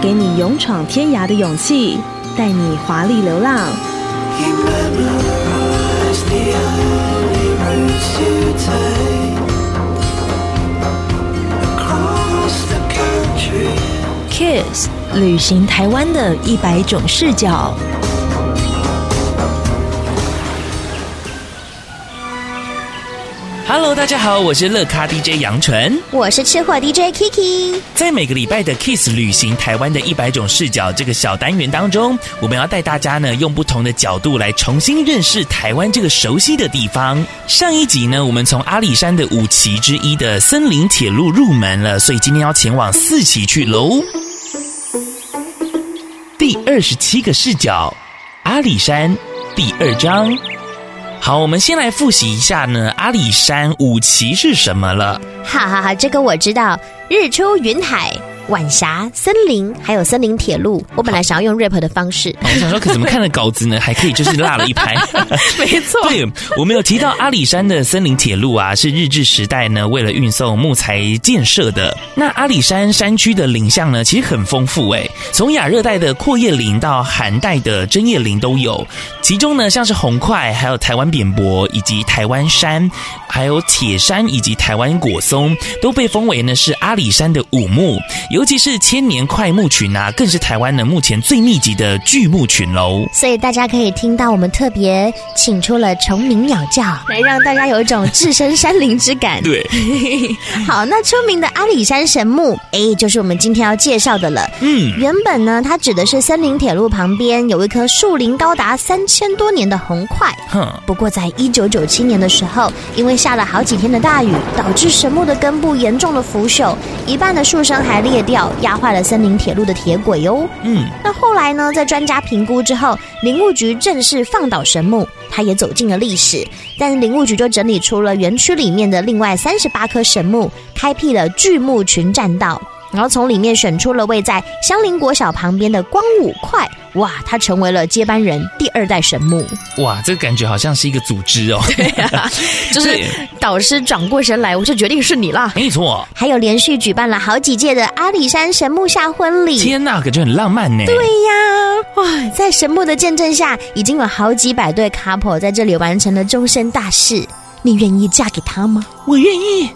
给你勇闯天涯的勇气，带你华丽流浪。Kiss 旅行台湾的一百种视角。Hello，大家好，我是乐咖 DJ 杨纯，我是吃货 DJ Kiki。在每个礼拜的 Kiss 旅行台湾的一百种视角这个小单元当中，我们要带大家呢用不同的角度来重新认识台湾这个熟悉的地方。上一集呢，我们从阿里山的五期之一的森林铁路入门了，所以今天要前往四期去喽。第二十七个视角，阿里山第二章。好，我们先来复习一下呢，阿里山五旗是什么了？哈哈哈，这个我知道，日出云海。晚霞、森林，还有森林铁路。我本来想要用 rap 的方式，我想说，可怎么看的稿子呢？还可以就是落了一拍。没错，对，我们有提到阿里山的森林铁路啊，是日治时代呢为了运送木材建设的。那阿里山山区的林相呢，其实很丰富哎，从亚热带的阔叶林到寒带的针叶林都有。其中呢，像是红桧，还有台湾扁柏，以及台湾杉，还有铁杉以及台湾果松，都被封为呢是阿里山的五木。尤其是千年快木群啊，更是台湾呢目前最密集的巨木群喽。所以大家可以听到我们特别请出了虫鸣鸟叫，来让大家有一种置身山林之感。对，好，那出名的阿里山神木，哎，就是我们今天要介绍的了。嗯，原本呢，它指的是森林铁路旁边有一棵树龄高达三千多年的红桧。哼，不过在一九九七年的时候，因为下了好几天的大雨，导致神木的根部严重的腐朽，一半的树身还裂掉，压坏了森林铁路的铁轨哟。嗯，那后来呢，在专家评估之后，林务局正式放倒神木，它也走进了历史。但是林务局就整理出了园区里面的另外三十八棵神木，开辟了巨木群栈道。然后从里面选出了位在香林国小旁边的光武快，哇，他成为了接班人，第二代神木。哇，这个感觉好像是一个组织哦。对啊，就是导师转过身来，我就决定是你啦。没错。还有连续举办了好几届的阿里山神木下婚礼。天呐，感觉很浪漫呢。对呀，哇，在神木的见证下，已经有好几百对 couple 在这里完成了终身大事。你愿意嫁给他吗？我愿意。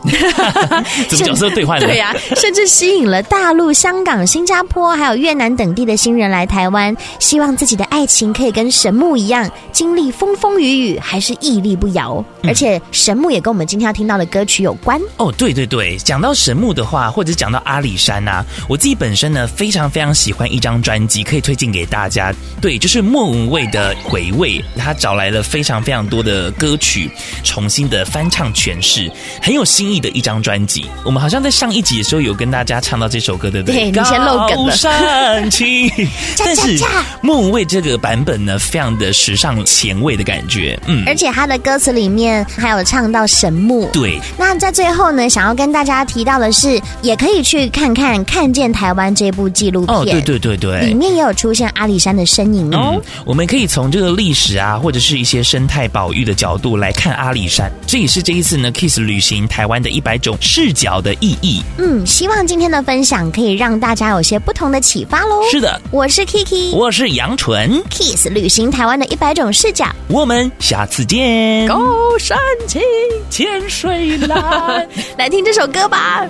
怎么角色兑换了？对呀、啊，甚至吸引了大陆、香港、新加坡还有越南等地的新人来台湾，希望自己的爱情可以跟神木一样，经历风风雨雨，还是屹立不摇。嗯、而且神木也跟我们今天要听到的歌曲有关。哦，对对对，讲到神木的话，或者讲到阿里山呐、啊，我自己本身呢非常非常喜欢一张专辑，可以推荐给大家。对，就是莫文蔚的《回味》，他找来了非常非常多的歌曲，重。新的翻唱诠释，很有新意的一张专辑。我们好像在上一集的时候有跟大家唱到这首歌，对不对？对，你先漏梗了。高山青，但是莫文蔚这个版本呢，非常的时尚前卫的感觉。嗯，而且他的歌词里面还有唱到神木。对，那在最后呢，想要跟大家提到的是，也可以去看看《看见台湾》这部纪录片。哦，对对对对，里面也有出现阿里山的身影哦。嗯，我们可以从这个历史啊，或者是一些生态保育的角度来看阿里山。这也是这一次呢，Kiss 旅行台湾的一百种视角的意义。嗯，希望今天的分享可以让大家有些不同的启发喽。是的，我是 Kiki，我是杨纯，Kiss 旅行台湾的一百种视角，我们下次见。高山青，浅水蓝，来听这首歌吧。